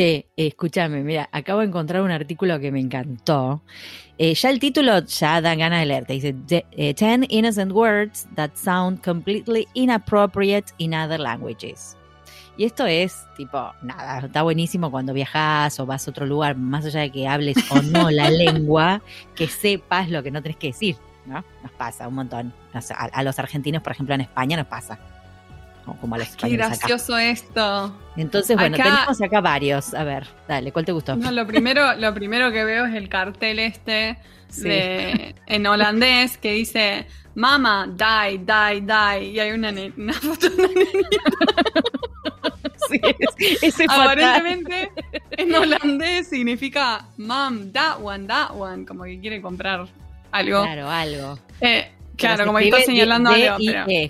Che, escúchame, mira, acabo de encontrar un artículo que me encantó. Eh, ya el título ya da ganas de leerte. Dice, "De- eh, 10 innocent words that sound completely inappropriate in other languages. Y esto es, tipo, nada, está buenísimo cuando viajas o vas a otro lugar, más allá de que hables o no la lengua, que sepas lo que no tenés que decir, ¿no? Nos pasa un montón. O sea, a, a los argentinos, por ejemplo, en España nos pasa. O como a los Qué acá. gracioso esto. Entonces, bueno, Acá- tenemos acá varios. A ver, dale, ¿cuál te gustó? No, lo primero, lo primero que veo es el cartel este Sí. de, en holandés que dice Mama, die, die, die. Y hay una, una foto de una nena. Sí, es- ese fatal. Aparentemente en holandés significa Mom, that one, that one. Como que quiere comprar algo. Claro, algo. Eh, claro, como está señalando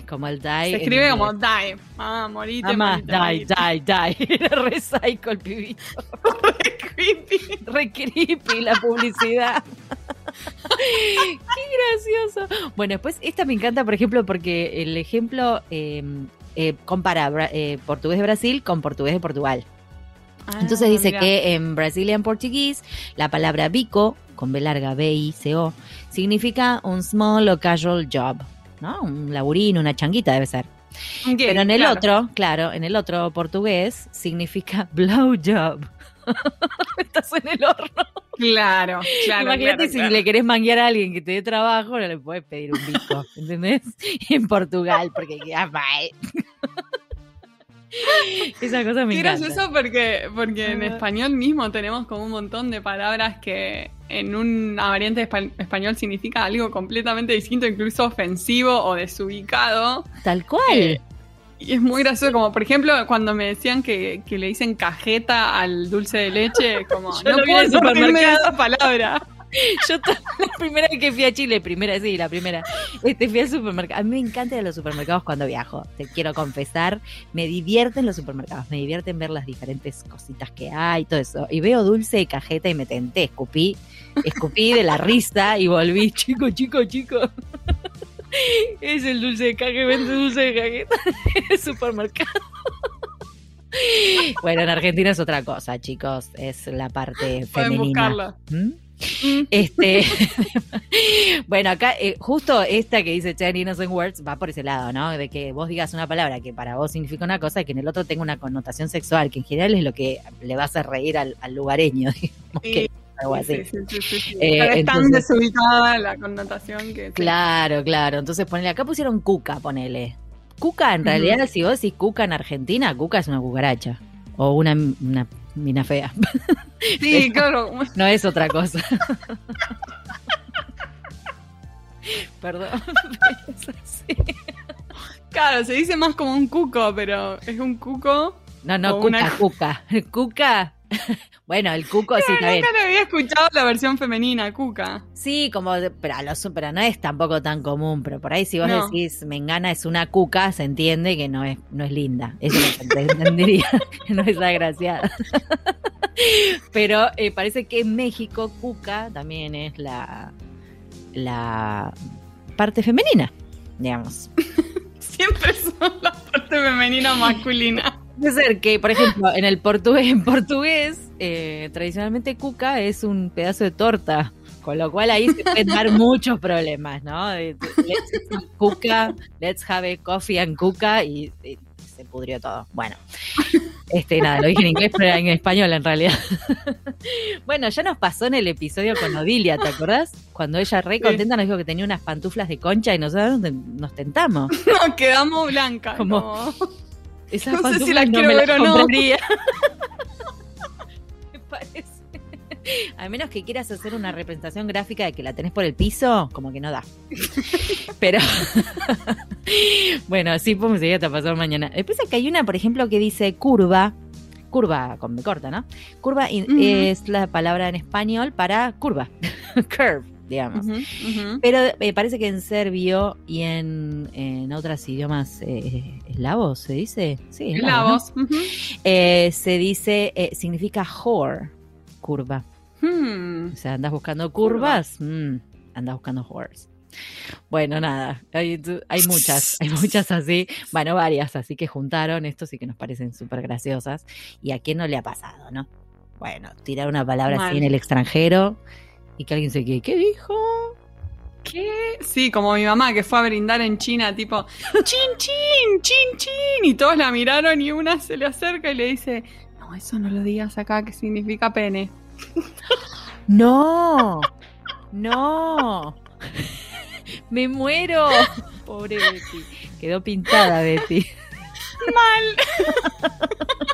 como el die. se escribe como die. Ah, morite, Mamá, die, die, die. Era re psycho el pibito. Creepy. Re creepy la publicidad. Qué gracioso. Bueno, después esta me encanta, por ejemplo, porque el ejemplo eh, eh, compara eh, portugués de Brasil con portugués de Portugal. Entonces Ah, dice mira. que en Brazilian Portuguese la palabra bico, con B larga, B-I-C-O, significa un small o casual job, ¿no? Un laburín, una changuita debe ser. Ok, Pero en el claro. otro, claro, en el otro portugués significa blow job. Estás en el horno. Claro, claro. Imagínate claro, si claro. le querés manguear a alguien que te dé trabajo, no le puedes pedir un bico, ¿entendés? En Portugal, porque queda mal. Esa cosa me Qué gracioso porque, porque en Ah. español mismo tenemos como un montón de palabras que en una variante espa- español significa algo completamente distinto, incluso ofensivo o desubicado. Tal cual. Eh, Y es muy gracioso, como por ejemplo cuando me decían que, que le dicen cajeta al dulce de leche, como no puedo sorprenderme de esa palabra. Yo la primera vez que fui a Chile, primera, sí, la primera, este, fui al supermercado. A mí me encanta ir a los supermercados cuando viajo, te quiero confesar. Me divierten los supermercados, me divierten ver las diferentes cositas que hay, todo eso. Y veo dulce de cajeta y me tenté, escupí, escupí de la risa y volví, chico, chico, chico. Es el dulce de cajeta, vende dulce de cajeta en el supermercado. Bueno, en Argentina es otra cosa, chicos, es la parte femenina. ¿Mm? Mm. Este, bueno, acá eh, justo esta que dice Ten Innocent Words va por ese lado, ¿no? De que vos digas una palabra que para vos significa una cosa y que en el otro tenga una connotación sexual, que en general es lo que le va a hacer reír al, al lugareño, digamos, Sí, que algo así. Sí, sí, sí, sí. Eh, Pero es tan entonces- desubicada la connotación que... Claro, claro. Entonces ponele, acá pusieron cuca, ponele. Cuca, en realidad, si vos decís cuca en Argentina, cuca es una cucaracha. O una, una mina fea. Sí, claro. No es otra cosa. Perdón. Es así. Claro, se dice más como un cuco, pero es un cuco. No, no, cuca, una- cuca. Cuca. Bueno, el cuco sí bien. Nunca le había escuchado la versión femenina, cuca. Sí, como, pero, a los- pero no es tampoco tan común. Pero por ahí, si vos No. decís Mengana es una cuca, se entiende que no es, no es linda. Eso se entendería. no es agraciada. pero eh, parece que en México, cuca también es la, la parte femenina, digamos. Siempre son la parte femenina o masculina. Puede ser que, por ejemplo, en el portugués, en portugués, eh, tradicionalmente cuca es un pedazo de torta, con lo cual ahí se pueden dar muchos problemas, ¿no? De- Let's cuca, let's have a coffee and cuca y, y se pudrió todo. Bueno, este nada, lo dije en inglés, pero en español en realidad. bueno, ya nos pasó en el episodio con Odilia, ¿te acordás? Cuando ella re contenta nos dijo que tenía unas pantuflas de concha y nosotros nos tentamos. Nos quedamos blancas. Como- como- Esas No sé si las no quiero me ver o no. Me parece. A menos que quieras hacer una representación gráfica de que la tenés por el piso, como que no da. Pero bueno, sí podemos seguir hasta pasar mañana. Después acá hay una, por ejemplo, que dice curva. Curva con B corta, ¿no? Curva es la palabra en español para curva. Curve, digamos. Pero eh, parece que en serbio y en, en otros idiomas eh, eslavos se dice. Sí, La eslavos, ¿no? Eh, se dice, eh, significa whore, curva. Hmm. O sea, andas buscando curvas, mm, andas buscando whores. Bueno, nada, hay, hay muchas, hay muchas así, bueno, varias, así que juntaron estos y que nos parecen súper graciosas. ¿Y a quién no le ha pasado, no? Bueno, tirar una palabra Mal. así en el extranjero y que alguien se quede, ¿qué dijo? ¿Qué? Sí, como mi mamá que fue a brindar en China, tipo, chin, chin, chin, chin. Y todos la miraron y una se le acerca y le dice, no, eso no lo digas acá, que significa pene. No, no, me muero. Pobre Betty, quedó pintada Betty. Mal.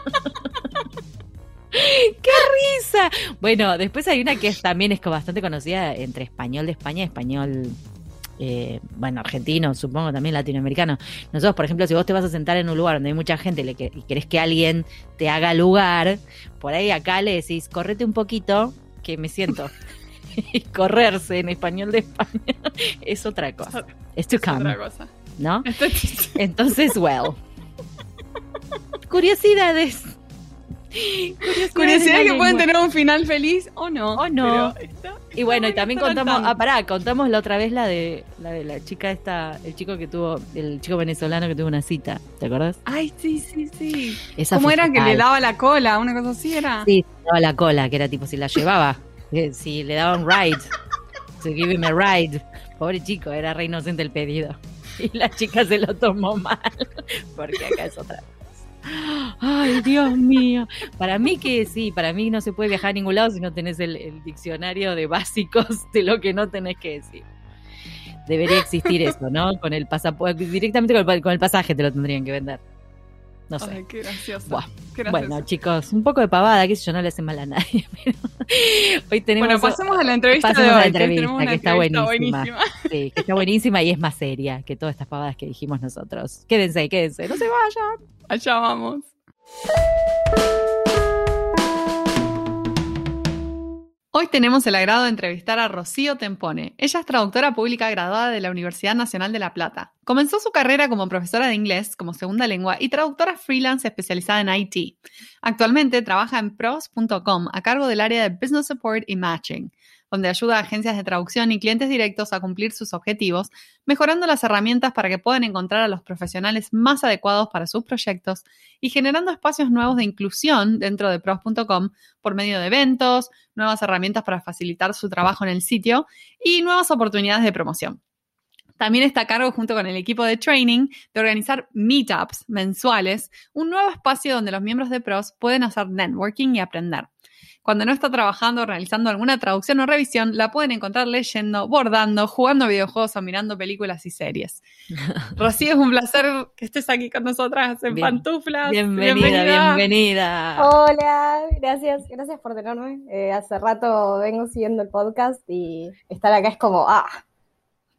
¡Qué risa! Bueno, después hay una que es, también es bastante conocida entre español de España y español, eh, bueno, argentino, supongo también latinoamericano. Nosotros, por ejemplo, si vos te vas a sentar en un lugar donde hay mucha gente y le que- y querés que alguien te haga lugar, por ahí acá le decís, correte un poquito, que me siento. y correrse en español de España es otra cosa. Es to come, otra cosa. ¿no? Entonces, well. Curiosidades. Curiosidad que pueden tener un final feliz o no. O no. Pero está- Y bueno, y también contamos, ah, pará, contamos la otra vez la de la de la chica esta, el chico que tuvo, el chico venezolano que tuvo una cita, ¿te acordás? Ay, sí, sí, sí. Esa ¿Cómo era que le daba la cola? Una cosa así era. Sí, le daba la cola, que era tipo si la llevaba, si le daban ride, to give him a ride. Pobre chico, era re inocente el pedido. Y la chica se lo tomó mal, porque acá es otra. Ay, Dios mío. Para mí que sí, para mí no se puede viajar a ningún lado si no tenés el, diccionario de básicos de lo que no tenés que decir. Debería existir eso, ¿no? Con el pasaporte, directamente con el, con el pasaje te lo tendrían que vender. No sé. Ay, qué gracioso. Buah. Qué gracioso. Bueno, chicos, un poco de pavada, que yo no le hace mal a nadie. Pero hoy tenemos. Bueno, pasemos a la entrevista pasemos de a hoy. la que entrevista, que está buenísima. Sí, que está buenísima y es más seria que todas estas pavadas que dijimos nosotros. Quédense, quédense, no se vayan. Allá vamos. Hoy tenemos el agrado de entrevistar a Rocío Tempone. Ella es traductora pública graduada de la Universidad Nacional de La Plata. Comenzó su carrera como profesora de inglés como segunda lengua y traductora freelance especializada en IT. Actualmente trabaja en pros.com a cargo del área de Business Support y Matching, donde ayuda a agencias de traducción y clientes directos a cumplir sus objetivos, mejorando las herramientas para que puedan encontrar a los profesionales más adecuados para sus proyectos y generando espacios nuevos de inclusión dentro de pros.com por medio de eventos, nuevas herramientas para facilitar su trabajo en el sitio y nuevas oportunidades de promoción. También está a cargo junto con el equipo de training de organizar meetups mensuales, un nuevo espacio donde los miembros de pros pueden hacer networking y aprender. Cuando no está trabajando o realizando alguna traducción o revisión, la pueden encontrar leyendo, bordando, jugando videojuegos o mirando películas y series. Rocío, es un placer que estés aquí con nosotras en Bien. Pantuflas. Bienvenida, bienvenida. Hola, gracias, gracias por tenerme. Eh, hace rato vengo siguiendo el podcast y estar acá es como, ah,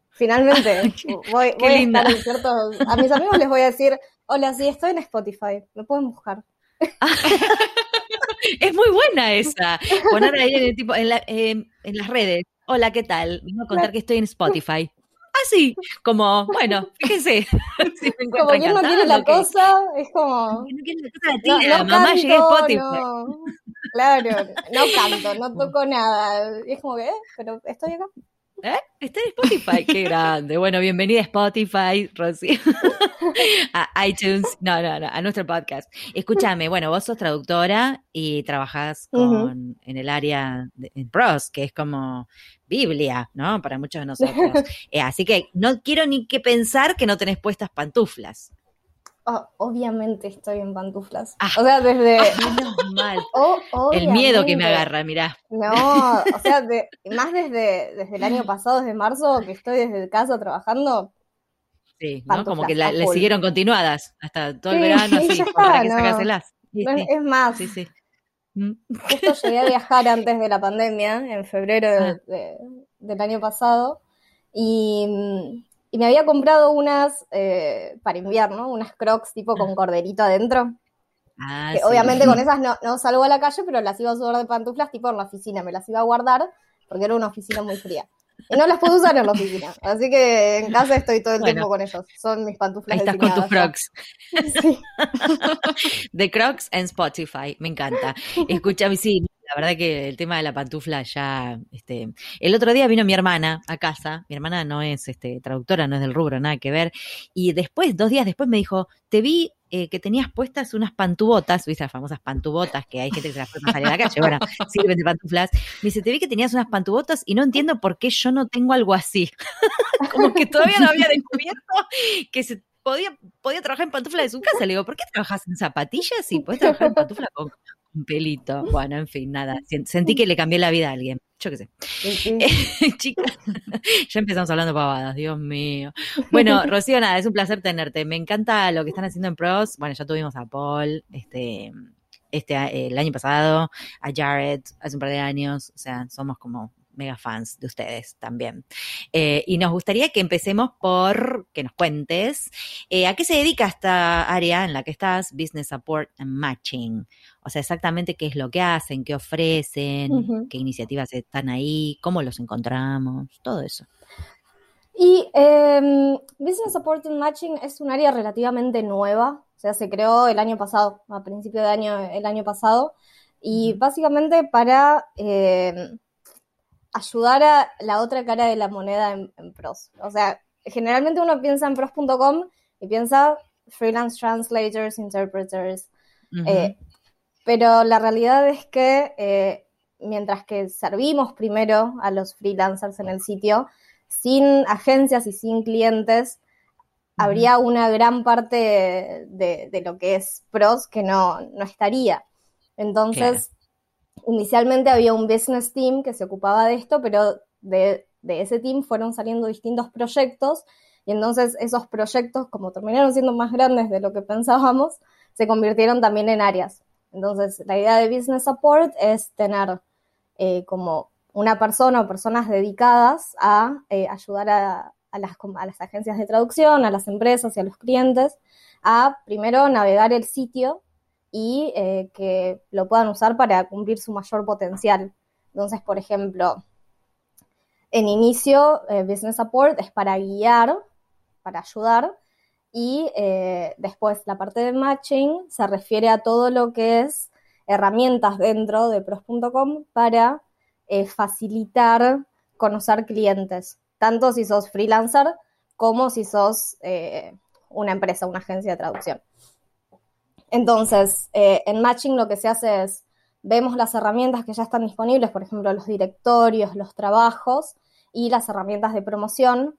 finalmente voy, qué voy a linda. estar en ciertos... A mis amigos les voy a decir, hola, sí, estoy en Spotify, me pueden buscar. Es muy buena esa. Poner ahí en, el tipo, en, la- en- en las redes. Hola, ¿qué tal? Vengo a contar que estoy en Spotify. Así, como, bueno, fíjense. Si me Como quien no cantando, la cosa, es como... no quiere la cosa No, tira, no mamá, canto, llegué a Spotify. no. Claro, no canto, no toco nada. Y es como que, eh, pero estoy acá. ¿Eh? Está en Spotify, qué grande. Bueno, bienvenida a Spotify, Rosy. a iTunes, no, no, no, a nuestro podcast. Escúchame, bueno, vos sos traductora y trabajás con, en el área de, en pros, que es como Biblia, ¿no? Para muchos de nosotros. Eh, así que no quiero ni que pensar que no tenés puestas pantuflas. Oh, obviamente estoy en pantuflas. Ah. O sea, desde... Menos mal. Oh, El miedo que me agarra, mirá. No, o sea, de- más desde, desde el año pasado, desde marzo, que estoy desde casa trabajando. Sí, ¿no? Como que la- le siguieron continuadas hasta todo el Sí, verano, así, para que no. sacáselas. Sí, No, sí, Es más, sí, sí. Justo llegué a viajar antes de la pandemia, en febrero de- Ah. de- del año pasado, y, y me había comprado unas eh, para invierno, unas crocs tipo con corderito adentro. Ah, Que sí. obviamente con esas no, no salgo a la calle, pero las iba a usar de pantuflas tipo en la oficina, me las iba a guardar porque era una oficina muy fría. Y no las puedo usar en la oficina, así que en casa estoy todo el Bueno. tiempo con ellos. Son mis pantuflas Ahí estás con tus crocs. Sí. De Crocs en Spotify, me encanta. Escúchame, sí, la verdad que el tema de la pantufla ya, este, el otro día vino mi hermana a casa, mi hermana no es este traductora, no es del rubro, nada que ver, y después, dos días después me dijo, te vi eh, que tenías puestas unas pantubotas, viste las famosas pantubotas que hay gente que se las puede pasar a la calle, bueno, sirven de pantuflas. Me dice, te vi que tenías unas pantubotas y no entiendo por qué yo no tengo algo así. Como que todavía no había descubierto que se podía, podía trabajar en pantuflas de su casa. Le digo, ¿por qué trabajas en zapatillas y puedes trabajar en pantuflas con, un pelito? Bueno, en fin, nada. Sentí que le cambié la vida a alguien. Yo qué sé. Chicas, ya empezamos hablando pavadas, Dios mío. Bueno, Rocío, nada, es un placer tenerte. Me encanta lo que están haciendo en pros. Bueno, ya tuvimos a Paul, este, este, el año pasado, a Jared hace un par de años. O sea, somos como mega fans de ustedes también. Eh, y nos gustaría que empecemos por que nos cuentes eh, a qué se dedica esta área en la que estás, Business Support and Matching. O sea, exactamente qué es lo que hacen, qué ofrecen, qué iniciativas están ahí, cómo los encontramos, todo eso. Y em, Business Support and Matching es un área relativamente nueva, o sea, se creó el año pasado, a principio de año, el año pasado, y básicamente para em, ayudar a la otra cara de la moneda en, pros. O sea, generalmente uno piensa en pros.com y piensa freelance translators, interpreters, eh, pero la realidad es que eh, mientras que servimos primero a los freelancers en el sitio, sin agencias y sin clientes, habría una gran parte de, lo que es pros que no, no estaría. Entonces, inicialmente había un business team que se ocupaba de esto, pero de, ese team fueron saliendo distintos proyectos y entonces esos proyectos, como terminaron siendo más grandes de lo que pensábamos, se convirtieron también en áreas. Entonces, la idea de Business Support es tener eh, como una persona o personas dedicadas a eh, ayudar a, las, agencias de traducción, a las empresas y a los clientes a primero navegar el sitio y eh, que lo puedan usar para cumplir su mayor potencial. Entonces, por ejemplo, en inicio, Business Support es para guiar, para ayudar, y eh, después la parte de matching se refiere a todo lo que es herramientas dentro de pros.com para facilitar conocer clientes, tanto si sos freelancer como si sos una empresa, una agencia de traducción. Entonces, eh, en Matching lo que se hace es, vemos las herramientas que ya están disponibles, por ejemplo, los directorios, los trabajos y las herramientas de promoción.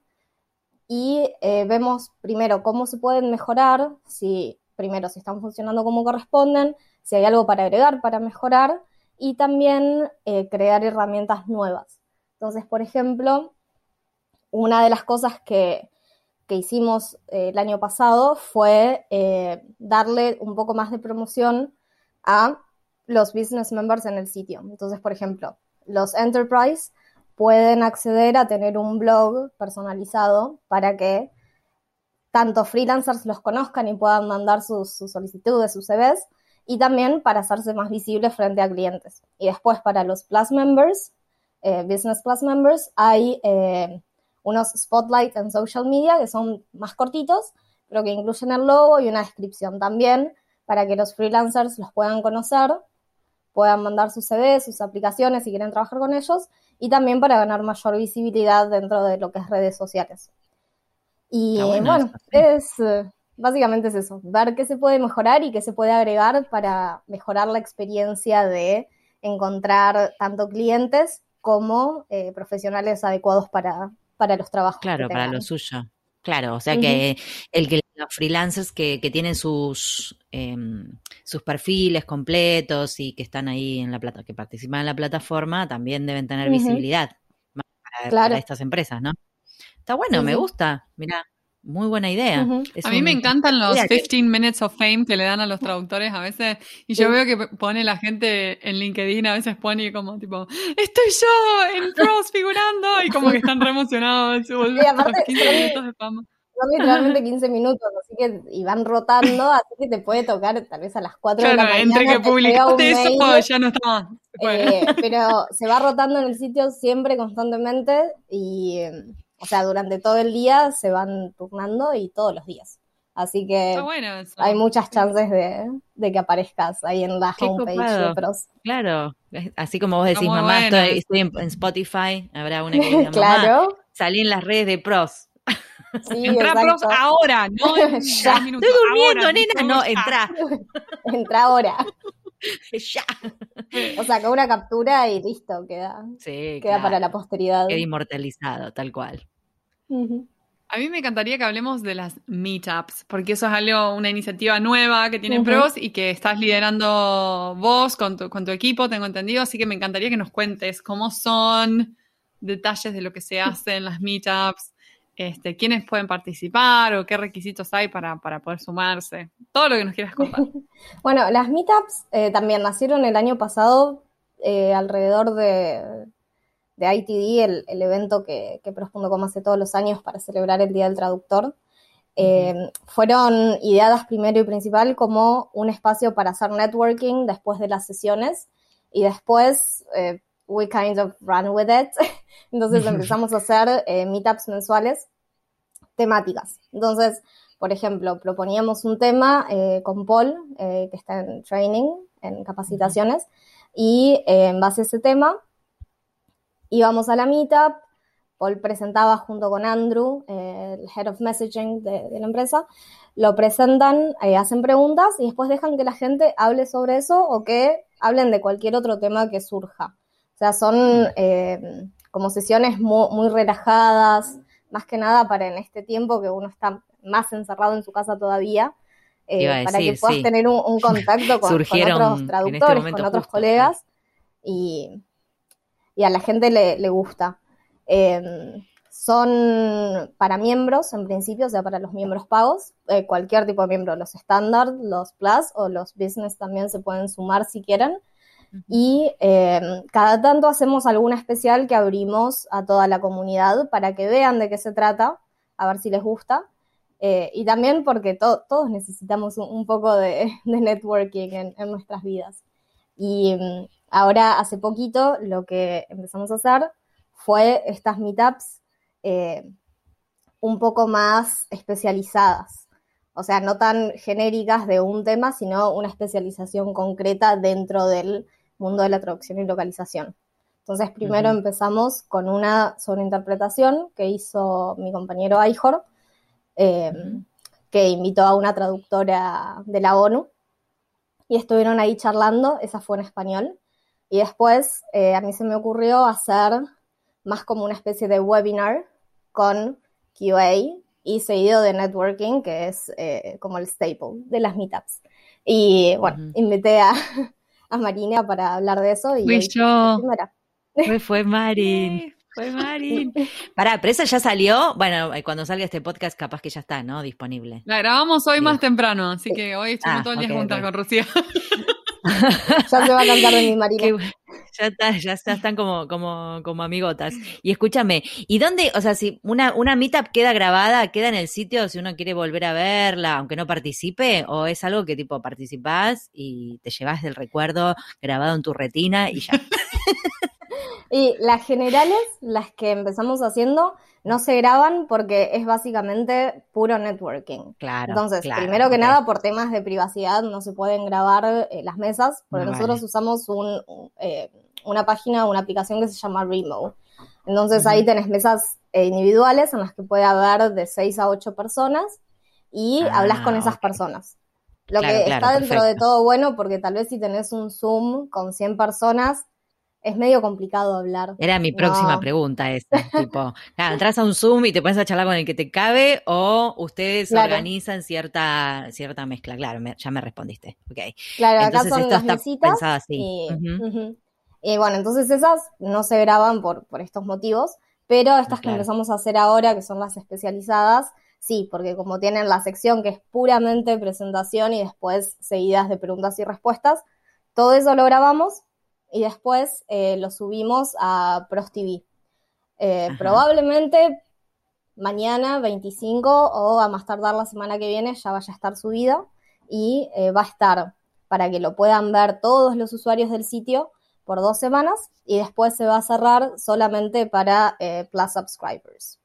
Y eh, vemos primero cómo se pueden mejorar, si primero si están funcionando como corresponden, si hay algo para agregar, para mejorar, y también eh, crear herramientas nuevas. Entonces, por ejemplo, una de las cosas que, que hicimos eh, el año pasado fue eh, darle un poco más de promoción a los business members en el sitio. Entonces, por ejemplo, los enterprise pueden acceder a tener un blog personalizado para que tanto freelancers los conozcan y puedan mandar sus, solicitudes, sus CVs, y también para hacerse más visibles frente a clientes. Y después para los Plus Members, eh, Business Plus Members, hay unos spotlights en social media que son más cortitos, pero que incluyen el logo y una descripción también para que los freelancers los puedan conocer, puedan mandar sus CVs, sus aplicaciones si quieren trabajar con ellos y también para ganar mayor visibilidad dentro de lo que es redes sociales. Y bueno, es básicamente es eso, ver qué se puede mejorar y qué se puede agregar para mejorar la experiencia de encontrar tanto clientes como eh, profesionales adecuados para, para los trabajos. Claro, para lo suyo. Claro, o sea que el que los freelancers que, tienen sus em, sus perfiles completos y que están ahí en la plata, que participan en la plataforma, también deben tener visibilidad para, estas empresas, ¿no? Está bueno, me gusta. Mira, muy buena idea. a mí me encantan los 15 minutes of fame que le dan a los traductores a veces. Y yo veo que pone la gente en LinkedIn, a veces pone como tipo, estoy yo en pros figurando. Y como que están re emocionados. Y aparte, 15 minutos de fama. Son literalmente 15 minutos, así que y van rotando, así que te puede tocar tal vez a las 4 de la mañana. Entre que publicaste eso, ya no está. Eh, pero se va rotando en el sitio siempre, constantemente, y o sea, durante todo el día se van turnando y todos los días. Así que hay muchas chances de, que aparezcas ahí en la homepage de Pros. Claro, así como vos decís, mamá, estoy, en, Spotify, habrá una que diga, claro. salí en las redes de Pros. Sí, Entra prof ahora, no en Ya. 10 minutos. Estoy durmiendo, ahora, nena. No, entra. Entra ahora. ya. O sea, con una captura y listo, queda, Sí, queda claro. para la posteridad. Queda inmortalizado, tal cual. A mí me encantaría que hablemos de las meetups, porque eso es algo, una iniciativa nueva que tiene Ujú. pros y que estás liderando vos con tu, con tu equipo, tengo entendido, así que me encantaría que nos cuentes cómo son, detalles de lo que se hace en las meetups, este, quiénes pueden participar o qué requisitos hay para, para poder sumarse, todo lo que nos quieras contar. Bueno, las meetups eh, también nacieron el año pasado eh, alrededor de, de ITD, el, el evento que, que Pros.com hace todos los años para celebrar el Día del Traductor. Eh, Fueron ideadas primero y principal como un espacio para hacer networking después de las sesiones y después eh, we kind of ran with it. Entonces empezamos a hacer eh, meetups mensuales temáticas. Entonces, por ejemplo, proponíamos un tema eh, con Paul, eh, que está en training, en capacitaciones, y eh, en base a ese tema íbamos a la meetup, Paul presentaba junto con Andrew, eh, el head of messaging de, de la empresa, lo presentan, hacen preguntas y después dejan que la gente hable sobre eso o que hablen de cualquier otro tema que surja. O sea, son como sesiones muy, muy relajadas, más que nada para en este tiempo que uno está más encerrado en su casa todavía, eh, para decir, que puedas sí. tener un, un contacto con, Surgieron otros este traductores, con otros justo, colegas y, y a la gente le, le gusta. Eh, son para miembros, en principio, o sea, para los miembros pagos, eh, cualquier tipo de miembro, los estándar, los plus o los business también se pueden sumar si quieren. Y eh, cada tanto hacemos alguna especial que abrimos a toda la comunidad para que vean de qué se trata, a ver si les gusta. Eh, y también porque to- todos necesitamos un, un poco de, de networking en, en nuestras vidas. Y mm, ahora, hace poquito, lo que empezamos a hacer fue estas meetups eh, un poco más especializadas. O sea, no tan genéricas de un tema, sino una especialización concreta dentro del mundo de la traducción y localización. Entonces, primero Ujú. empezamos con una sobreinterpretación que hizo mi compañero Aijor, eh, Ujú. que invitó a una traductora de la ONU y estuvieron ahí charlando, esa fue en español. Y después eh, a mí se me ocurrió hacer más como una especie de webinar con QA y seguido de networking, que es eh, como el staple de las meetups. Y bueno, Ujú. invité a, a Marina para hablar de eso y Fui yo. Fue, fue Marin. Fue Marin. Pará, pero esa ya salió. Bueno, eh, cuando salga este podcast, capaz que ya está, ¿no? Disponible. La grabamos hoy Sí. más temprano, así que hoy estuvimos Ah, todo el día juntas con Rocío. Ya se va a cantar de mi bu- ya, está, ya está- están como, como, como amigotas. Y escúchame, ¿y dónde, o sea, si una, una meetup queda grabada, queda en el sitio si uno quiere volver a verla, aunque no participe, o es algo que tipo participás y te llevas del recuerdo grabado en tu retina y ya? Y las generales, las que empezamos haciendo, no se graban porque es básicamente puro networking. Claro. Entonces, claro, primero que nada, por temas de privacidad, no se pueden grabar eh, las mesas, porque No, nosotros vale. usamos un, eh, una página, una aplicación que se llama Remo. Entonces, ahí tenés mesas eh, individuales en las que puede haber de 6 a 8 personas y Ah, hablas con esas personas. Lo Claro, que claro, está dentro de todo bueno, porque tal vez si tenés un Zoom con 100 personas, es medio complicado hablar. Era mi próxima No. pregunta esa, tipo, claro, entras a un Zoom y te pones a charlar con el que te cabe o ustedes Claro. organizan cierta, cierta mezcla. Claro, me- ya me respondiste. Ok. Claro, acá Entonces son esto las está pensado así. y. Y bueno, entonces esas no se graban por, por estos motivos, pero estas que empezamos a hacer ahora, que son las especializadas, sí, porque como tienen la sección que es puramente presentación y después seguidas de preguntas y respuestas, todo eso lo grabamos y después eh, lo subimos a Pros TV. Eh, probablemente mañana 25 o a más tardar la semana que viene ya vaya a estar subida y eh, va a estar para que lo puedan ver todos los usuarios del sitio por dos semanas y después se va a cerrar solamente para eh, Plus subscribers.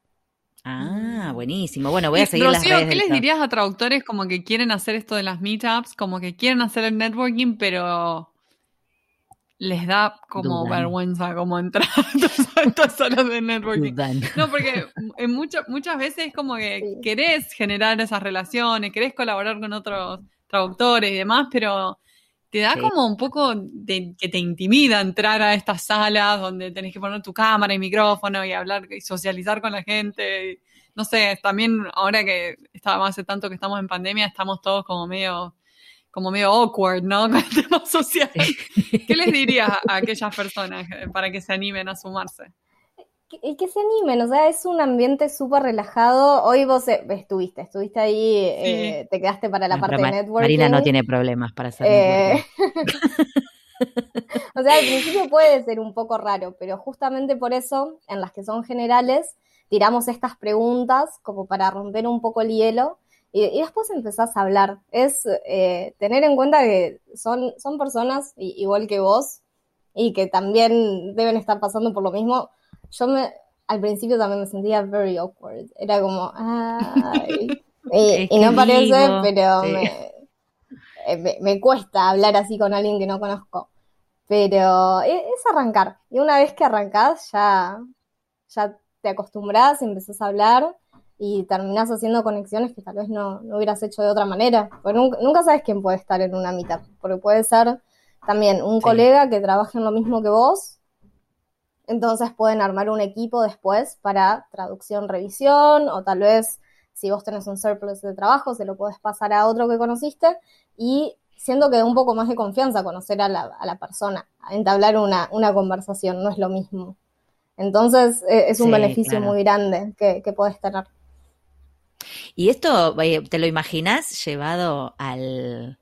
Ah, buenísimo. Bueno, voy a seguir las Rocío, redes ¿qué les dirías a traductores como que quieren hacer esto de las meetups, como que quieren hacer el networking, pero les da como vergüenza como entrar a estas salas de networking. No, porque en muchas veces es como que querés generar esas relaciones, querés colaborar con otros traductores y demás, pero te da como un poco de que te intimida entrar a estas salas donde tenés que poner tu cámara y micrófono y hablar y socializar con la gente. No sé, también ahora que estábamos hace tanto que estamos en pandemia, estamos todos como medio como medio awkward, ¿no? Con el tema social. ¿Qué les dirías a aquellas personas para que se animen a sumarse? Y que se animen, o sea, es un ambiente súper relajado. Hoy vos eh, estuviste, estuviste ahí, eh, te quedaste para la parte de networking. Marina no tiene problemas para hacer eh... O sea, al principio puede ser un poco raro, pero justamente por eso, en las que son generales, tiramos estas preguntas como para romper un poco el hielo y, después empezás a hablar. Es eh, tener en cuenta que son, son personas igual que vos y que también deben estar pasando por lo mismo. Yo me, al principio también me sentía very awkward. Era como, ay. y, no parece, pero eh, me, me, cuesta hablar así con alguien que no conozco. Pero es, es arrancar. Y una vez que arrancás, ya, ya te acostumbras, empezás a hablar y terminás haciendo conexiones que tal vez no, hubieras hecho de otra manera. Porque nunca, sabes quién puede estar en una mitad, porque puede ser también un colega que trabaje en lo mismo que vos, entonces pueden armar un equipo después para traducción, revisión, o tal vez si vos tenés un surplus de trabajo, se lo podés pasar a otro que conociste, y siento que da un poco más de confianza conocer a la, a la persona, entablar una, una conversación, no es lo mismo. Entonces e, es un beneficio muy grande que, que podés tener. ¿Y esto te lo imaginas llevado al,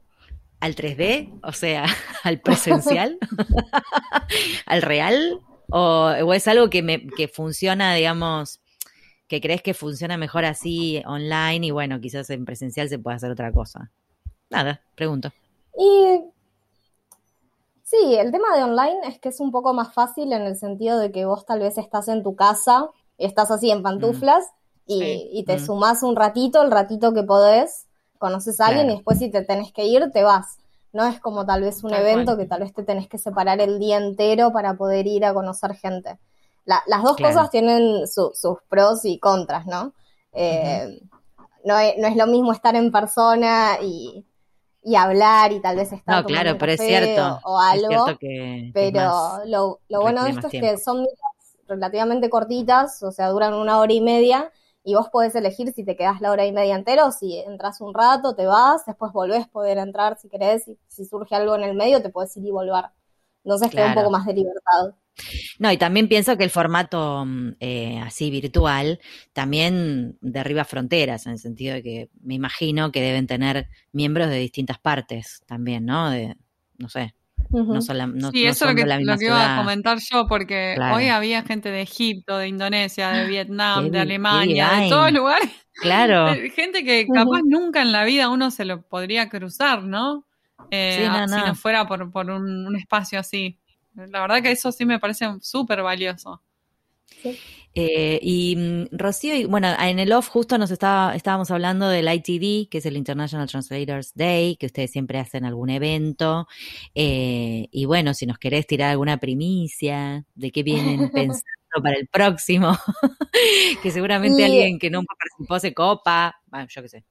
al 3D? O sea, al presencial, al real, o, es algo que, me, que funciona, digamos, que crees que funciona mejor así online y bueno, quizás en presencial se puede hacer otra cosa. Nada, pregunto. Y sí, el tema de online es que es un poco más fácil en el sentido de que vos tal vez estás en tu casa, y estás así en pantuflas y, te sumás un ratito, el ratito que podés, conoces a alguien y después si te tenés que ir, te vas. No es como tal vez un evento que tal vez te tenés que separar el día entero para poder ir a conocer gente. las dos cosas tienen sus pros y contras, ¿no? Eh, no, es, no, es, lo mismo estar en persona y, hablar y tal vez estar no, claro, pero es cierto, o algo. pero lo, lo bueno de esto es que son relativamente cortitas, o sea, duran una hora y media y vos podés elegir si te quedás la hora y media entera o si entras un rato, te vas, después volvés, poder entrar si querés, y si surge algo en el medio te podés ir y volver. Entonces queda un poco más de libertad. No, y también pienso que el formato mm, eh, así virtual también derriba fronteras, en el sentido de que me imagino que deben tener miembros de distintas partes también, ¿no? De, no sé, no sí, eso es lo que, iba a comentar yo, porque hoy había gente de Egipto, de Indonesia, de Vietnam, de Alemania, de todos lugares. Claro. gente que capaz nunca en la vida uno se lo podría cruzar, ¿no? Eh, si no fuera por, un, espacio así. La verdad que eso sí me parece súper valioso. Sí. Eh, y mm, Rocío, bueno, en el off justo nos estaba, estábamos hablando del ITD, que es el International Translators Day, que ustedes siempre hacen algún evento. Eh, y bueno, si nos querés tirar alguna primicia de qué vienen pensando para el próximo, que seguramente alguien que no participó se copa, bueno, yo qué sé.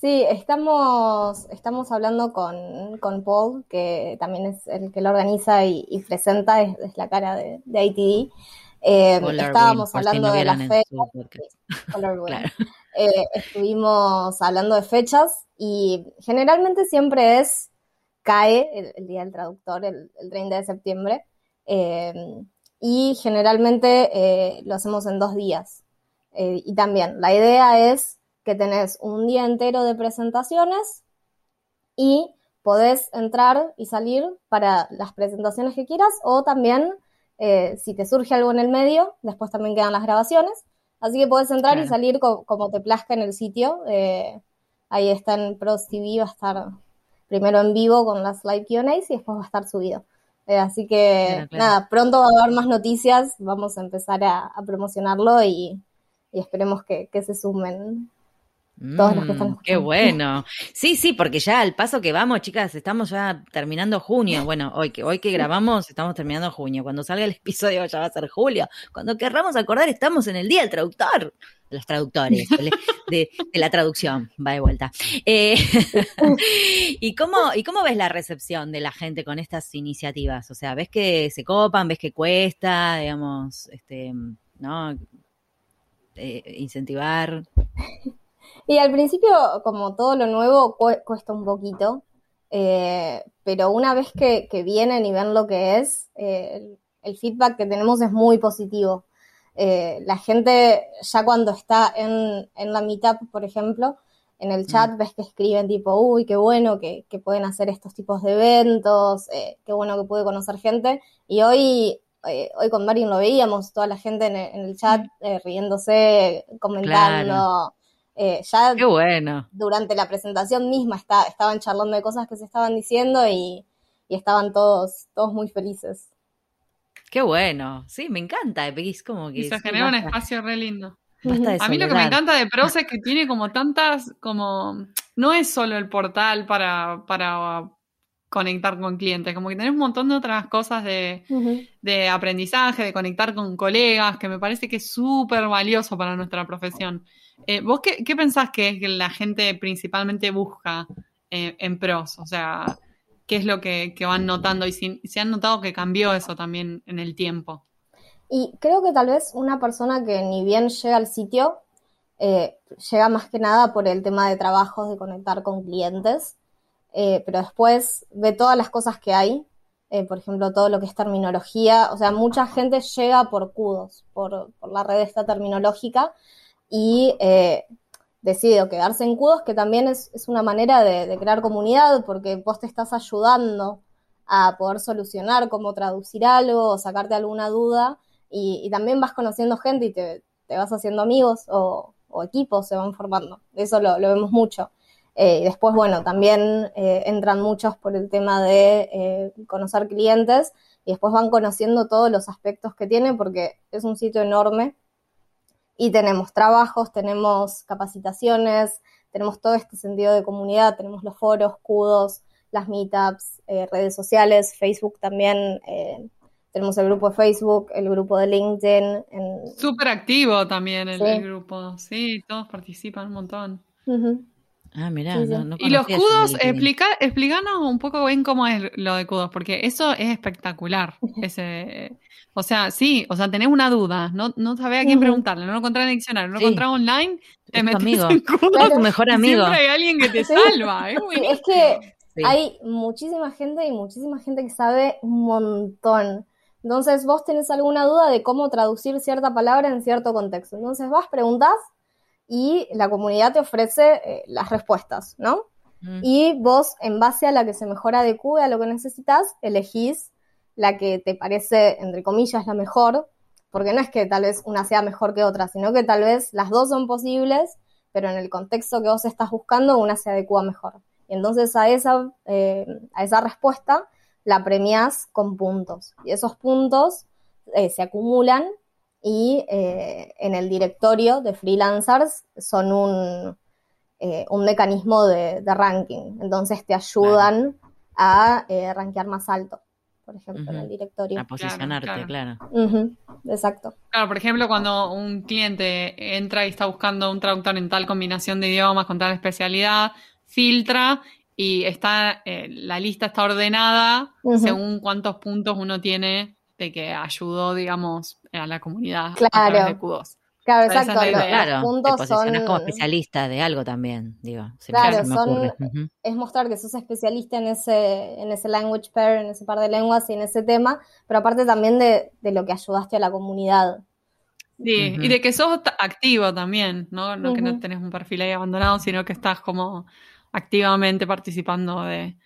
Sí, estamos, estamos hablando con, con, Paul, que también es el que lo organiza y, presenta, es, la cara de, de ITD. Eh, estábamos hablando de las fechas. Eh, estuvimos hablando de fechas y generalmente siempre es, cae el, Día del Traductor, el, 30 de septiembre, eh, y generalmente lo hacemos en dos días. y también la idea es que tenés un día entero de presentaciones y podés entrar y salir para las presentaciones que quieras o también eh, si te surge algo en el medio, después también quedan las grabaciones. Así que puedes entrar y salir como te plazca en el sitio. Eh, ahí está en Pros TV, va a estar primero en vivo con las live QA y después va a estar subido. Eh, así que nada, pronto va a haber más noticias, vamos a empezar a, promocionarlo y, esperemos que, se sumen que están Mm, Qué bueno. Sí, sí, porque ya al paso que vamos, chicas, estamos ya terminando junio. Bueno, hoy que hoy que grabamos estamos terminando junio. Cuando salga el episodio ya va a ser julio. Cuando querramos acordar estamos en el día del traductor. Los traductores, de, de- de la traducción, va de vuelta. Eh, ¿y, cómo, ¿Y cómo ves la recepción de la gente con estas iniciativas? O sea, ¿ves que se copan? ¿Ves que cuesta? Digamos, este, ¿no? Eh, incentivar. Y al principio, como todo lo nuevo, cu- cuesta un poquito, eh, pero una vez que, que vienen y ven lo que es, eh, el, feedback que tenemos es muy positivo. Eh, la gente ya cuando está en, en la meetup, por ejemplo, en el chat ves que escriben tipo, uy, qué bueno que, que pueden hacer estos tipos de eventos, eh, qué bueno que pude conocer gente. Y hoy, eh, hoy con Marin lo veíamos, toda la gente en el, en el chat eh, riéndose, comentando. Eh, ya Qué bueno. durante la presentación misma está, estaban charlando de cosas que se estaban diciendo y, y estaban todos, todos muy felices. Qué bueno. Sí, me encanta. Es como que Y se genera un espacio re lindo. basta de A mí lo que me encanta de Prosa es que tiene como tantas, como, no es solo el portal para, para conectar con clientes, como que tenés un montón de otras cosas de, de aprendizaje, de conectar con colegas, que me parece que es súper valioso para nuestra profesión. Eh, ¿Vos qué, qué pensás que es que la gente principalmente busca eh, en pros? O sea, ¿qué es lo que, que van notando? Y si, si han notado que cambió eso también en el tiempo. Y creo que tal vez una persona que ni bien llega al sitio, eh, llega más que nada por el tema de trabajos, de conectar con clientes, pero después ve todas las cosas que hay, por ejemplo, todo lo que es terminología, o sea, mucha gente llega por CUDOS, por, por la red esta terminológica, y eh, decide quedarse en CUDOS, que también es, es una manera de, crear comunidad, porque vos te estás ayudando a poder solucionar cómo traducir algo o sacarte alguna duda y, también vas conociendo gente y te, te vas haciendo amigos o, equipos se van formando. Eso lo, vemos mucho. Eh, y después, bueno, también eh, entran muchos por el tema de conocer clientes y después van conociendo todos los aspectos que tiene porque es un sitio enorme y tenemos trabajos, tenemos capacitaciones, tenemos todo este sentido de comunidad, tenemos los foros, cudos, las meetups, eh, redes sociales, Facebook también, eh, tenemos el grupo de Facebook, el grupo de LinkedIn. En... Súper activo también el, Sí. el grupo. Sí, todos participan un montón. Ah, mirá, Sí, sí. no, no Y los kudos, explica, explícanos un poco bien cómo es lo de kudos, porque eso es espectacular. Ese, o sea, sí, o sea, tenés una duda, no, no sabés a quién preguntarle, no lo encontrás en el diccionario, no lo Sí. encontrás online, te Es metes amigo. en kudos Claro. Tu mejor amigo. siempre hay alguien que te Sí. salva. Es que Sí. hay muchísima gente y muchísima gente que sabe un montón. Entonces vos tenés alguna duda de cómo traducir cierta palabra en cierto contexto. Entonces vas, preguntás y la comunidad te ofrece eh, las respuestas, ¿no? Mm. Y vos, en base a la que se mejor adecue a lo que necesitas, elegís la que te parece, entre comillas, la mejor, porque no es que tal vez una sea mejor que otra, sino que tal vez las dos son posibles, pero en el contexto que vos estás buscando, una se adecua mejor. Y entonces a esa, eh, a esa respuesta la premiás con puntos. Y esos puntos eh, se acumulan y eh, en el directorio de freelancers son un, eh, un mecanismo de, de ranking. Entonces te ayudan a eh, rankear más alto, por ejemplo, en el directorio. A posicionarte, claro. exacto. Claro, por ejemplo, cuando un cliente entra y está buscando un traductor en tal combinación de idiomas, con tal especialidad, filtra y está eh, la lista está ordenada según cuántos puntos uno tiene de que ayudó, digamos, a la comunidad a Claro. través de Q2. Claro, es exacto. Los, los Claro, te puntos posicionas son, como especialista de algo también, digo. Se me- Claro, me son- es mostrar que sos especialista en ese, en ese language pair, en ese par de lenguas y en ese tema, pero aparte también de, de lo que ayudaste a la comunidad. Sí, y de que sos activo también, ¿no? No que no tenés un perfil ahí abandonado, sino que estás como activamente participando de,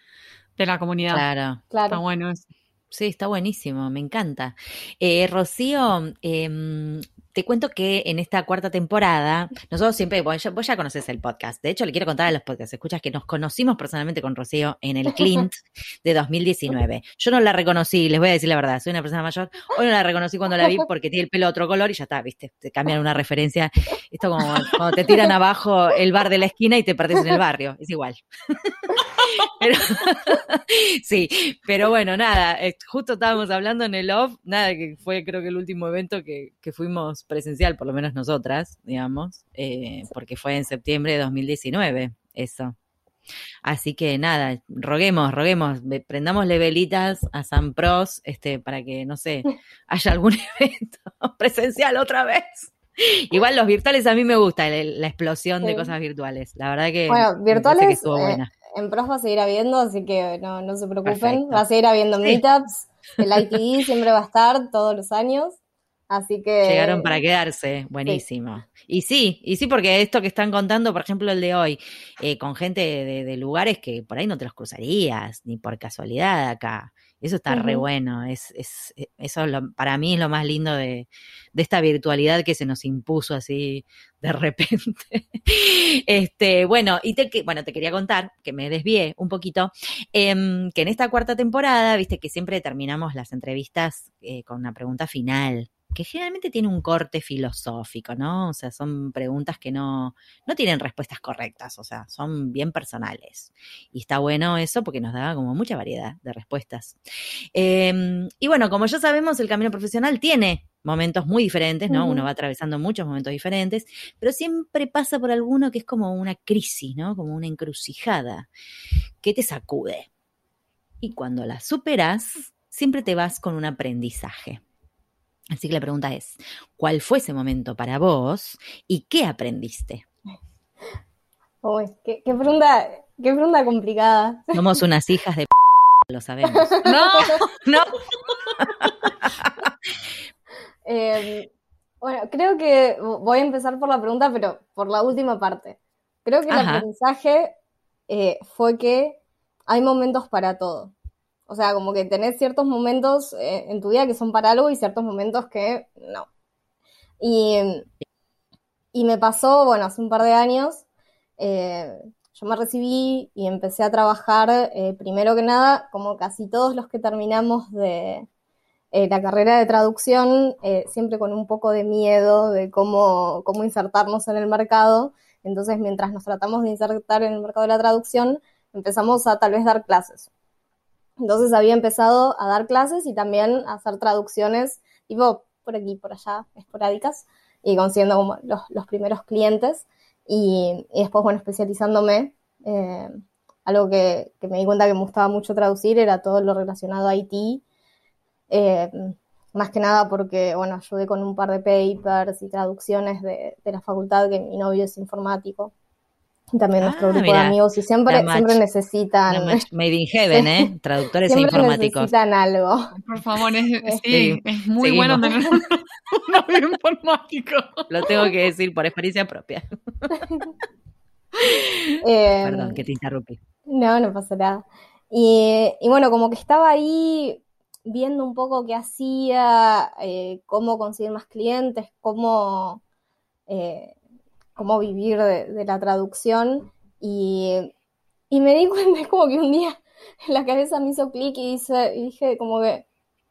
de la comunidad. Claro. Está Claro. bueno eso. Sí, está buenísimo, me encanta. Eh, Rocío, em, te cuento que en esta cuarta temporada, nosotros siempre, vos ya, vos ya conoces el podcast, de hecho le quiero contar a los podcast, escuchas que nos conocimos personalmente con Rocío en el Clint de 2019. Yo no la reconocí, les voy a decir la verdad, soy una persona mayor, hoy no la reconocí cuando la vi porque tiene el pelo otro color y ya está, viste, te cambian una referencia, esto como cuando te tiran abajo el bar de la esquina y te perdés en el barrio, es igual. Pero, sí, pero bueno, nada, eh, justo estábamos hablando en el off, nada, que fue creo que el último evento que, que fuimos presencial, por lo menos nosotras, digamos, eh, porque fue en septiembre de 2019, eso. Así que nada, roguemos, roguemos, prendámosle velitas a San Pros, este, para que, no sé, haya algún evento presencial otra vez. Igual los virtuales a mí me gusta la, explosión de cosas virtuales. La verdad que, bueno, virtuales, eh, en pros va a seguir habiendo, así que no, no se preocupen. Va a seguir habiendo meetups. El ITE siempre va a estar todos los años. Así que. Llegaron para quedarse, buenísimo. Y sí, y sí, porque esto que están contando, por ejemplo, el de hoy, eh, con gente de, lugares que por ahí no te los cruzarías, ni por casualidad acá. Eso está re bueno. Es, es, e, eso para mí es lo más lindo de, de, esta virtualidad que se nos impuso así de repente. este, bueno, y te, bueno, te quería contar, que me desvié un poquito, em, que en esta cuarta temporada, viste que siempre terminamos las entrevistas eh, con una pregunta final que generalmente tiene un corte filosófico, ¿no? O sea, son preguntas que no, no tienen respuestas correctas, o sea, son bien personales. Y está bueno eso porque nos da como mucha variedad de respuestas. Em, y bueno, como ya sabemos, el camino profesional tiene momentos muy diferentes, ¿no? Uno va atravesando muchos momentos diferentes, pero siempre pasa por alguno que es como una crisis, ¿no? Como una encrucijada que te sacude. Y cuando la superas, siempre te vas con un aprendizaje. Así que la pregunta es, ¿cuál fue ese momento para vos y qué aprendiste? Uy, qué, pregunta, qué pregunta complicada. Somos unas hijas de p lo sabemos. No, no. Em, bueno, creo que voy a empezar por la pregunta, pero por la última parte. Creo que el aprendizaje eh, fue que hay momentos para todo. O sea, como que tenés ciertos momentos eh, en tu vida que son para algo y ciertos momentos que no. Y, me pasó, bueno, hace un par de años, eh, yo me recibí y empecé a trabajar, eh, primero que nada, como casi todos los que terminamos de la carrera de traducción, siempre con un poco de miedo de cómo, cómo insertarnos en el mercado. Entonces, mientras nos tratamos de insertar en el mercado de la traducción, empezamos a tal vez dar clases entonces había empezado a dar clases y también a hacer traducciones, tipo por aquí, por allá, esporádicas, y consiguiendo como los, primeros clientes. Y, después, bueno, especializándome. Eh, algo que, me di cuenta que me gustaba mucho traducir era todo lo relacionado a IT. Eh, más que nada porque, bueno, ayudé con un par de papers y traducciones de, de la facultad, que mi novio es informático también nuestro ah, grupo de amigos y siempre, siempre necesitan. Made in heaven, ¿eh? Traductores e informáticos. necesitan algo. Por favor, es, sí, es muy bueno tener un novio informático. Lo tengo que decir por experiencia propia. Em, Perdón, que te interrumpí. No, no pasa nada. Y, y, bueno, como que estaba ahí viendo un poco qué hacía, eh, cómo conseguir más clientes, cómo. Eh, cómo vivir de, la traducción y, me di cuenta, es como que un día la cabeza me hizo clic y, dije como que,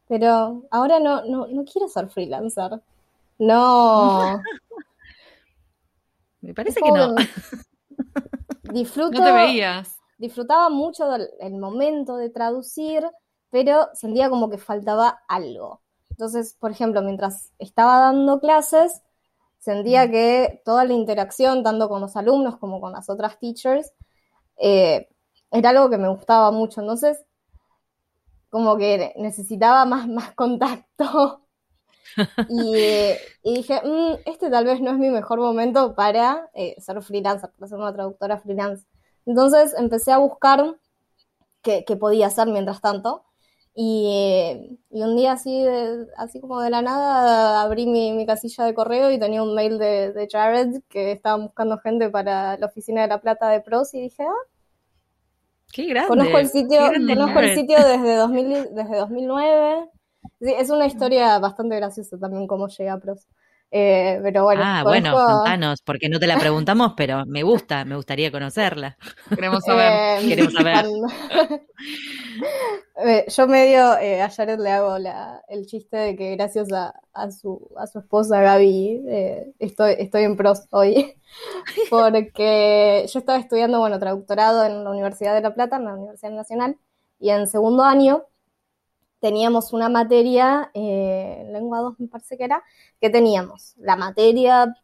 pero ahora no, no, no quiero ser freelancer. No. me parece que no. Disfruto. No te veías. Disfrutaba mucho del momento de traducir, pero sentía como que faltaba algo. Entonces, por ejemplo, mientras estaba dando clases, Sentía que toda la interacción, tanto con los alumnos como con las otras teachers, eh, era algo que me gustaba mucho. Entonces, como que necesitaba más, más contacto. y, dije, mm, este tal vez no es mi mejor momento para eh, ser freelancer, para ser una traductora freelance. Entonces empecé a buscar qué, qué podía hacer mientras tanto. Y, un día así, así como de la nada, abrí mi, casilla de correo y tenía un mail de, Jared que estaba buscando gente para la oficina de La Plata de Pros y dije, ah, qué grande. Conozco el sitio, conozco el sitio desde, 2000, desde 2009. es una historia bastante graciosa también cómo llegué a Pros. Eh, pero bueno, ah, bueno, contanos, porque no te la preguntamos, pero me gusta, me gustaría conocerla. Queremos saber. Eh, Queremos saber. Eh, yo medio eh, a Jared le hago la, el chiste de que gracias a, a, su, a su esposa Gaby eh, estoy, estoy en pros hoy, porque yo estaba estudiando, bueno, traductorado en la Universidad de La Plata, en la Universidad Nacional, y en segundo año teníamos una materia, lengua 2 me parece que era, que teníamos la materia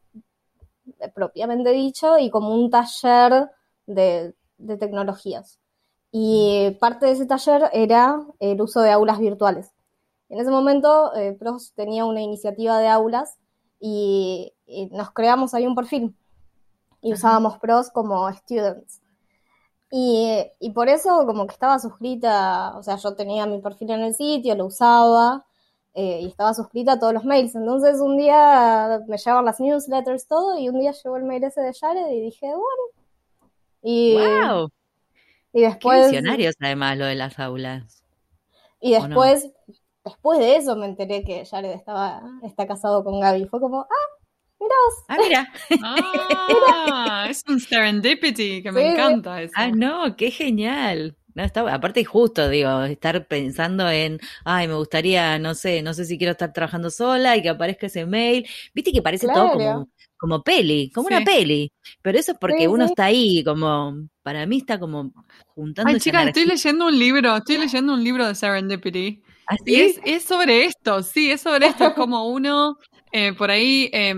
propiamente dicho y como un taller de, de tecnologías. Y parte de ese taller era el uso de aulas virtuales. En ese momento, eh, PROS tenía una iniciativa de aulas y, y nos creamos ahí un perfil y usábamos PROS como students. Y, y, por eso como que estaba suscrita, o sea, yo tenía mi perfil en el sitio, lo usaba eh, y estaba suscrita a todos los mails. Entonces un día me llegaban las newsletters, todo, y un día llegó el mail ese de Jared y dije, bueno. Y, wow. Y después. Qué visionarios, además, lo de las aulas. Y después, no? después de eso me enteré que Jared estaba, está casado con Gaby. Fue como, ah, mira vos. Ah, mira. ah, es un serendipity que me sí, encanta eso. Ah, no, qué genial. No, está, aparte justo, digo, estar pensando en, ay, me gustaría, no sé, no sé si quiero estar trabajando sola y que aparezca ese mail. Viste que parece claro. todo como, como peli, como sí. una peli. Pero eso es porque Sí, uno sí. está ahí, como, para mí está como juntando Ay, chicas, estoy leyendo un libro, estoy leyendo un libro de Serendipity. ¿Ah, Y sí? es, es sobre esto, sí, es sobre esto. Es como uno, eh, por ahí, eh,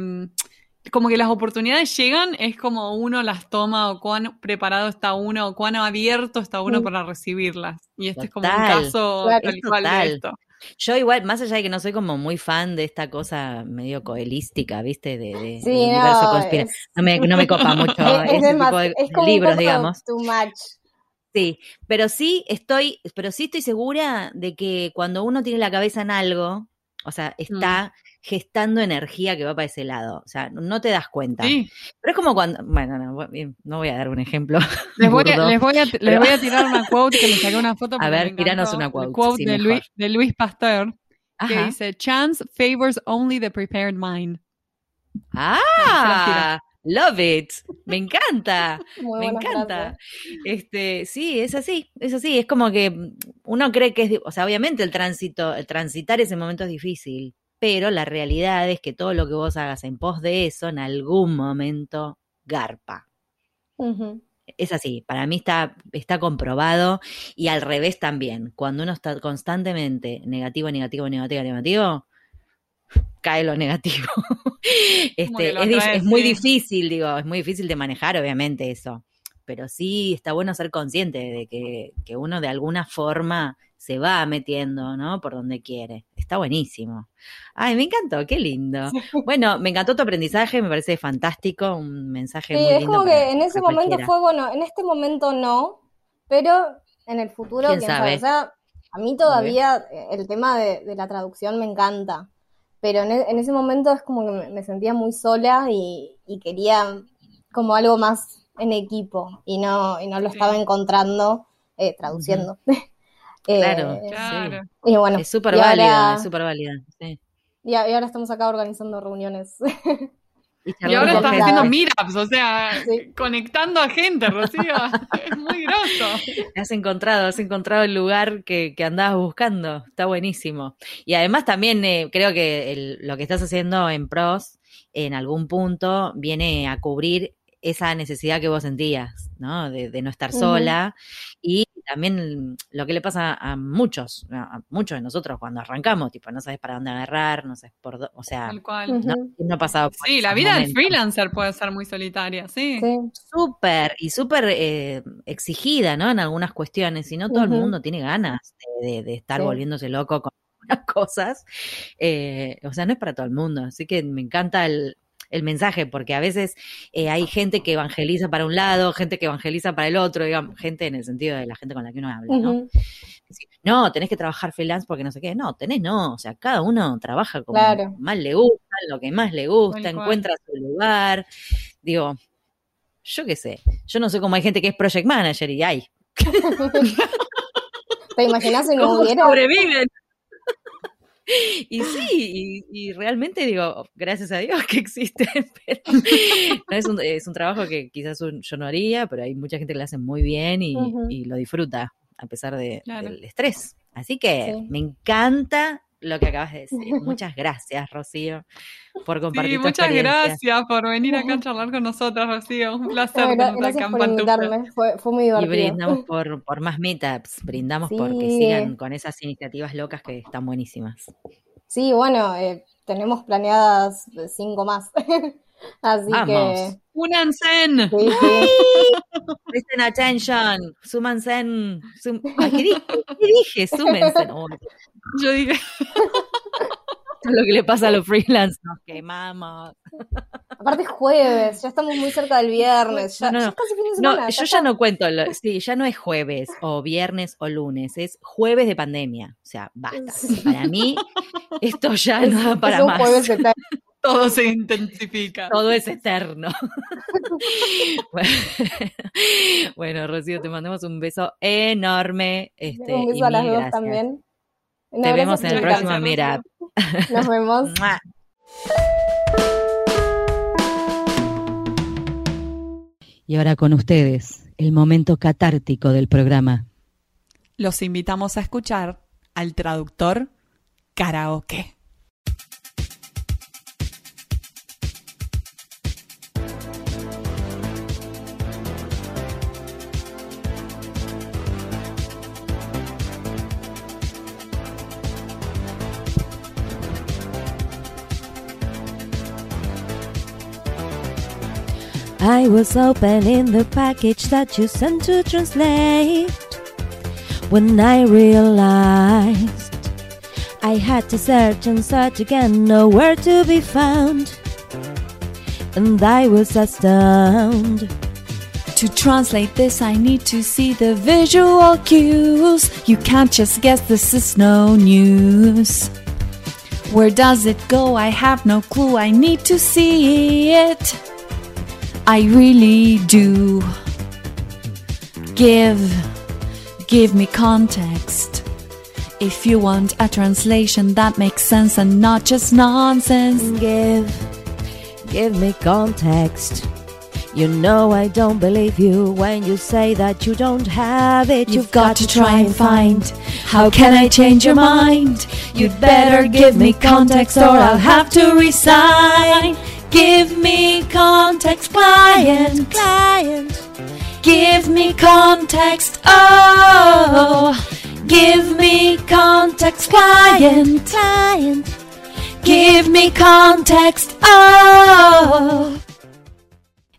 como que las oportunidades llegan, es como uno las toma o cuán preparado está uno o cuán abierto está uno Mm. para recibirlas. Y este es como un caso Claro. tal Es cual de total. esto. Yo igual, más allá de que no soy como muy fan de esta cosa medio coelística, ¿viste? De, de, Sí, universo no, conspira- es, no, me, no me copa mucho es, es ese tipo de, como libros, un poco digamos. too much. Sí, pero sí estoy, pero sí estoy segura de que cuando uno tiene la cabeza en algo, o sea, está gestando energía que va para ese lado. O sea, no te das cuenta. Sí. Pero es como cuando, bueno, no, no voy a dar un ejemplo. Les voy, a, les, voy a, les voy a tirar una quote que le saqué una foto. A ver, tiranos una quote, quote sí, de. Luis, de Luis Pasteur que dice: Chance favors only the prepared mind. Ah, love it. Me encanta. Muy Me encanta. Este, sí, es así, es así, es como que uno cree que es, o sea, obviamente el tránsito, el transitar ese momento es difícil, pero la realidad es que todo lo que vos hagas en pos de eso en algún momento garpa. Es así, para mí está, está comprobado y al revés también. Cuando uno está constantemente negativo, negativo, negativo, negativo, cae lo negativo. Este, lo es, es muy difícil, digo, es muy difícil de manejar, obviamente, eso. Pero sí está bueno ser consciente de que, que uno de alguna forma se va metiendo, ¿no? Por donde quiere. Está buenísimo. Ay, me encantó, qué lindo. Bueno, me encantó tu aprendizaje, me parece fantástico, un mensaje Sí, muy es lindo. como para- que en ese momento cualquiera. fue, bueno, en este momento no, pero en el futuro, ¿Quién quién sabe? sabe. O sea, a mí todavía el tema de, de la traducción me encanta, pero en, e- en ese momento es como que me, sentía muy sola y, y quería como algo más en equipo y no, y no lo Sí. estaba encontrando eh, traduciendo. Eh, Claro, Claro. Y bueno, Es súper válida, ahora- es súper válida. Sí. y, a- y ahora estamos acá organizando reuniones. Y, Y ahora estás haciendo meetups, o sea, Sí. conectando a gente, Rocío. es muy groso. Has encontrado, has encontrado el lugar que, que andabas buscando. Está buenísimo. Y además también eh, creo que el- lo que estás haciendo en pros, en algún punto, viene a cubrir esa necesidad que vos sentías, ¿no? De, de no estar sola. Y también lo que le pasa a muchos, a muchos de nosotros cuando arrancamos, tipo, no sabes para dónde agarrar, no sabes por dónde, o sea, Tal cual. No, ¿quién no ha pasado por Sí, la vida del momentos? freelancer puede ser muy solitaria, sí. Sí. súper y súper eh, exigida, ¿no? En algunas cuestiones, y no todo el mundo tiene ganas de, de- de estar Sí. volviéndose loco con algunas cosas. Eh, o sea, no es para todo el mundo. Así que me encanta el, el mensaje, porque a veces eh, hay gente que evangeliza para un lado, gente que evangeliza para el otro, digamos, gente en el sentido de la gente con la que uno habla, ¿no? Decir, no, tenés que trabajar freelance porque no sé qué. No, tenés no. O sea, cada uno trabaja como Claro. más le gusta, lo que más le gusta, cual. encuentra su lugar. Digo, yo qué sé. Yo no sé cómo hay gente que es project manager y hay. ¿Te imaginas si no ¿Cómo hubiera? sobreviven? Y sí, y, realmente digo, gracias a Dios que existen, pero no es, un, es un trabajo que quizás yo no haría, pero hay mucha gente que lo hace muy bien y, lo disfruta a pesar de, del estrés. Así que me encanta lo que acabas de decir. Muchas gracias, Rocío, por compartir sí, muchas gracias por venir acá a charlar con nosotras, Rocío. Un placer gracias por invitarme. Fue, fue, muy divertido. Y brindamos por, por más meetups, brindamos porque sigan con esas iniciativas locas que están buenísimas. Sí, bueno, eh, tenemos planeadas cinco más. Así que. ¡Únanse! Sí, sí. Presten attention. Súmanse. ¿Qué dije? ¿Qué dije? Súmense. Yo dije. lo que le pasa a los freelance, nos quemamos. Aparte es jueves, ya estamos muy cerca del viernes, ya, no, no, casi fin de semana. No, yo ya no cuento, sí, ya no es jueves o viernes o lunes, es jueves de pandemia. O sea, basta. Para mí, esto ya no da para más. Todo se intensifica. Todo es eterno. bueno, Rocío, te mandamos un beso enorme. Este, un beso a las dos también. Te vemos en el próximo Mira. Nos vemos. y ahora con ustedes, el momento catártico del programa. Los invitamos a escuchar al traductor karaoke. I was opening the package that you sent to translate when I realized I had to search and search again, nowhere to be found. And I was astounded. To translate this, I need to see the visual cues. You can't just guess this is no news. Where does it go? I have no clue. I need to see it. I really do. Give, give me context. If you want a translation that makes sense and not just nonsense, give, give me context. You know I don't believe you when you say that you don't have it. You've, You've got, got, to try and find. How can I change your mind? You'd better give me context or I'll have to resign. Give me context, client, client. Give me context, oh. Give me context, client, client. Give me context, oh.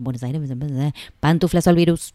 Buenos Aires, pantuflas al virus.